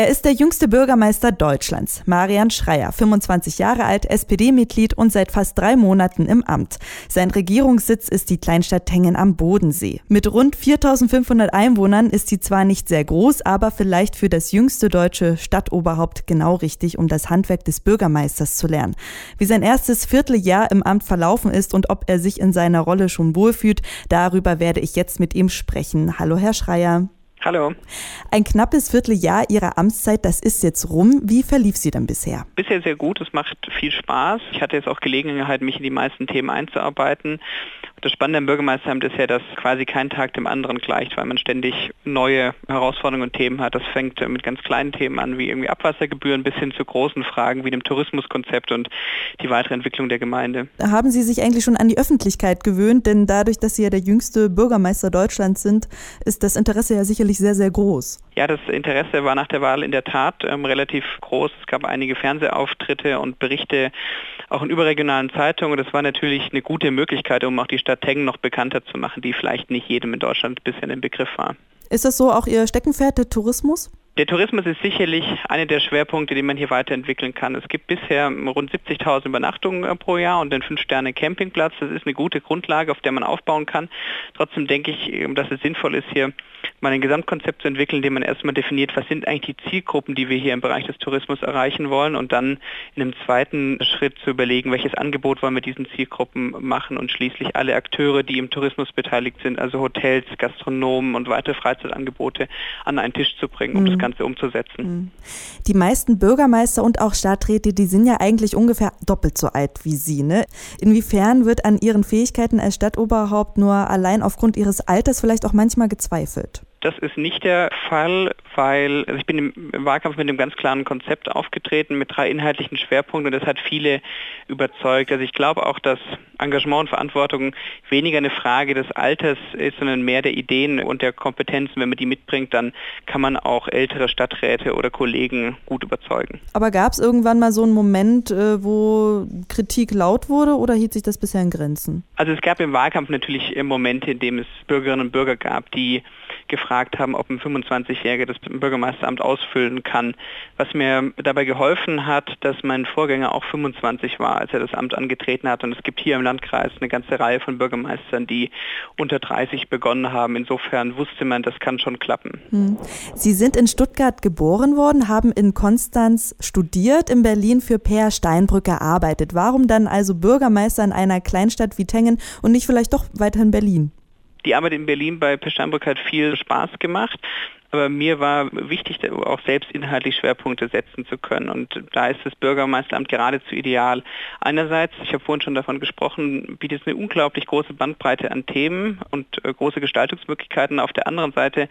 Er ist der jüngste Bürgermeister Deutschlands, Marian Schreier, 25 Jahre alt, SPD-Mitglied und seit fast drei Monaten im Amt. Sein Regierungssitz ist die Kleinstadt Tengen am Bodensee. Mit rund 4500 Einwohnern ist sie zwar nicht sehr groß, aber vielleicht für das jüngste deutsche Stadtoberhaupt genau richtig, um das Handwerk des Bürgermeisters zu lernen. Wie sein erstes Vierteljahr im Amt verlaufen ist und ob er sich in seiner Rolle schon wohlfühlt, darüber werde ich jetzt mit ihm sprechen. Hallo, Herr Schreier. Hallo. Ein knappes Vierteljahr Ihrer Amtszeit, das ist jetzt rum. Wie verlief sie denn bisher? Bisher sehr gut. Es macht viel Spaß. Ich hatte jetzt auch Gelegenheit, mich in die meisten Themen einzuarbeiten. Das Spannende am Bürgermeisteramt ist ja, dass quasi kein Tag dem anderen gleicht, weil man ständig neue Herausforderungen und Themen hat. Das fängt mit ganz kleinen Themen an, wie irgendwie Abwassergebühren, bis hin zu großen Fragen wie dem Tourismuskonzept und die weitere Entwicklung der Gemeinde. Haben Sie sich eigentlich schon an die Öffentlichkeit gewöhnt? Denn dadurch, dass Sie ja der jüngste Bürgermeister Deutschlands sind, ist das Interesse ja sicherlich sehr, sehr groß. Ja, das Interesse war nach der Wahl in der Tat ähm, relativ groß. Es gab einige Fernsehauftritte und Berichte auch in überregionalen Zeitungen. Das war natürlich eine gute Möglichkeit, um auch die Stadt Tengen noch bekannter zu machen, die vielleicht nicht jedem in Deutschland bisher im Begriff war. Ist das so auch Ihr Steckenpferd, der Tourismus? Der Tourismus ist sicherlich einer der Schwerpunkte, die man hier weiterentwickeln kann. Es gibt bisher rund 70.000 Übernachtungen äh, pro Jahr und den 5-Sterne-Campingplatz. Das ist eine gute Grundlage, auf der man aufbauen kann. Trotzdem denke ich, ähm, dass es sinnvoll ist, hier mal ein Gesamtkonzept zu entwickeln, in dem man erstmal definiert, was sind eigentlich die Zielgruppen, die wir hier im Bereich des Tourismus erreichen wollen und dann in einem zweiten Schritt zu überlegen, welches Angebot wollen wir diesen Zielgruppen machen und schließlich alle Akteure, die im Tourismus beteiligt sind, also Hotels, Gastronomen und weitere Freizeitangebote an einen Tisch zu bringen, um mhm. das Ganze umzusetzen. Mhm. Die meisten Bürgermeister und auch Stadträte, die sind ja eigentlich ungefähr doppelt so alt wie Sie. Ne? Inwiefern wird an Ihren Fähigkeiten als Stadtoberhaupt nur allein aufgrund Ihres Alters vielleicht auch manchmal gezweifelt? Das ist nicht der Fall, weil also ich bin im Wahlkampf mit einem ganz klaren Konzept aufgetreten, mit drei inhaltlichen Schwerpunkten und das hat viele überzeugt. Also ich glaube auch, dass Engagement und Verantwortung weniger eine Frage des Alters ist, sondern mehr der Ideen und der Kompetenzen. Wenn man die mitbringt, dann kann man auch ältere Stadträte oder Kollegen gut überzeugen. Aber gab es irgendwann mal so einen Moment, äh, wo Kritik laut wurde oder hielt sich das bisher in Grenzen? Also es gab im Wahlkampf natürlich Momente, in denen es Bürgerinnen und Bürger gab, die gefragt haben, ob ein 25-Jähriger das Bürgermeisteramt ausfüllen kann. Was mir dabei geholfen hat, dass mein Vorgänger auch 25 war, als er das Amt angetreten hat. Und es gibt hier im Landkreis eine ganze Reihe von Bürgermeistern, die unter 30 begonnen haben. Insofern wusste man, das kann schon klappen. Hm. Sie sind in Stuttgart geboren worden, haben in Konstanz studiert, in Berlin für Per Steinbrück gearbeitet. Warum dann also Bürgermeister in einer Kleinstadt wie Tengen und nicht vielleicht doch weiter in Berlin? Die Arbeit in Berlin bei Per Steinbrück hat viel Spaß gemacht. Aber mir war wichtig, auch selbst inhaltlich Schwerpunkte setzen zu können. Und da ist das Bürgermeisteramt geradezu ideal. Einerseits, ich habe vorhin schon davon gesprochen, bietet es eine unglaublich große Bandbreite an Themen und äh, große Gestaltungsmöglichkeiten. Auf der anderen Seite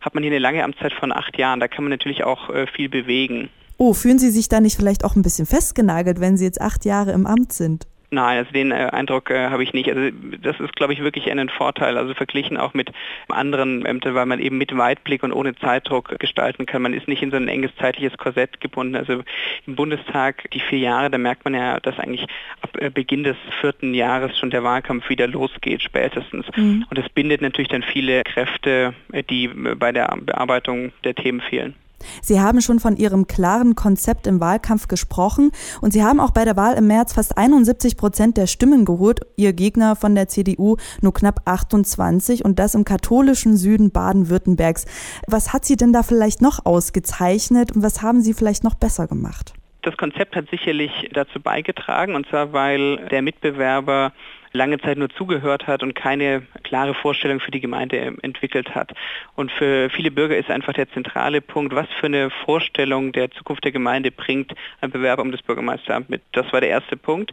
hat man hier eine lange Amtszeit von acht Jahren. Da kann man natürlich auch äh, viel bewegen. Oh, fühlen Sie sich da nicht vielleicht auch ein bisschen festgenagelt, wenn Sie jetzt acht Jahre im Amt sind? Nein, also den äh, Eindruck äh, habe ich nicht. Also das ist, glaube ich, wirklich ein Vorteil. Also verglichen auch mit anderen Ämtern, weil man eben mit Weitblick und ohne Zeitdruck gestalten kann. Man ist nicht in so ein enges zeitliches Korsett gebunden. Also im Bundestag die vier Jahre, da merkt man ja, dass eigentlich ab äh, Beginn des vierten Jahres schon der Wahlkampf wieder losgeht, spätestens. Mhm. Und das bindet natürlich dann viele Kräfte, äh, die bei der Bearbeitung der Themen fehlen. Sie haben schon von Ihrem klaren Konzept im Wahlkampf gesprochen und Sie haben auch bei der Wahl im März fast 71 Prozent der Stimmen geholt. Ihr Gegner von der CDU nur knapp 28 und das im katholischen Süden Baden-Württembergs. Was hat Sie denn da vielleicht noch ausgezeichnet und was haben Sie vielleicht noch besser gemacht? Das Konzept hat sicherlich dazu beigetragen, und zwar weil der Mitbewerber lange Zeit nur zugehört hat und keine klare Vorstellung für die Gemeinde entwickelt hat. Und für viele Bürger ist einfach der zentrale Punkt, was für eine Vorstellung der Zukunft der Gemeinde bringt ein Bewerber um das Bürgermeisteramt mit. Das war der erste Punkt.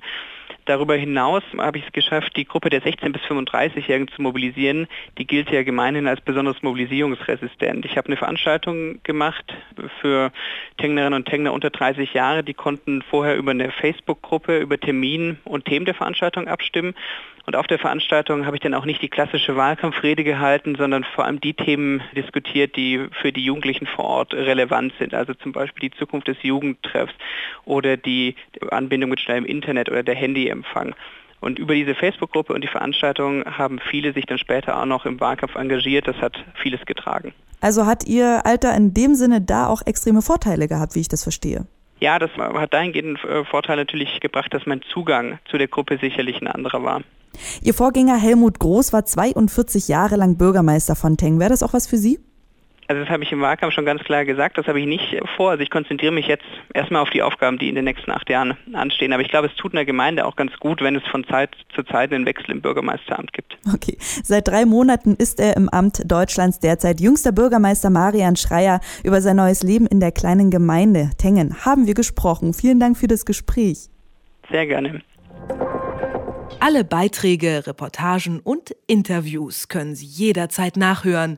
Darüber hinaus habe ich es geschafft, die Gruppe der 16- bis 35-Jährigen zu mobilisieren. Die gilt ja gemeinhin als besonders mobilisierungsresistent. Ich habe eine Veranstaltung gemacht für Tengnerinnen und Tengner unter 30 Jahre. Die konnten vorher über eine Facebook-Gruppe über Termin und Themen der Veranstaltung abstimmen. Und auf der Veranstaltung habe ich dann auch nicht die klassische Wahlkampfrede gehalten, sondern vor allem die Themen diskutiert, die für die Jugendlichen vor Ort relevant sind. Also zum Beispiel die Zukunft des Jugendtreffs oder die Anbindung mit schnellem Internet oder der Handyempfang. Und über diese Facebook-Gruppe und die Veranstaltung haben viele sich dann später auch noch im Wahlkampf engagiert. Das hat vieles getragen. Also hat Ihr Alter in dem Sinne da auch extreme Vorteile gehabt, wie ich das verstehe? Ja, das hat dahingehend einen Vorteil natürlich gebracht, dass mein Zugang zu der Gruppe sicherlich ein anderer war. Ihr Vorgänger Helmut Groß war 42 Jahre lang Bürgermeister von Teng. Wäre das auch was für Sie? Also das habe ich im Wahlkampf schon ganz klar gesagt, das habe ich nicht vor. Also ich konzentriere mich jetzt erstmal auf die Aufgaben, die in den nächsten acht Jahren anstehen. Aber ich glaube, es tut einer Gemeinde auch ganz gut, wenn es von Zeit zu Zeit einen Wechsel im Bürgermeisteramt gibt. Okay. Seit drei Monaten ist er im Amt Deutschlands derzeit jüngster Bürgermeister Marian Schreier. Über sein neues Leben in der kleinen Gemeinde Tengen haben wir gesprochen. Vielen Dank für das Gespräch. Sehr gerne. Alle Beiträge, Reportagen und Interviews können Sie jederzeit nachhören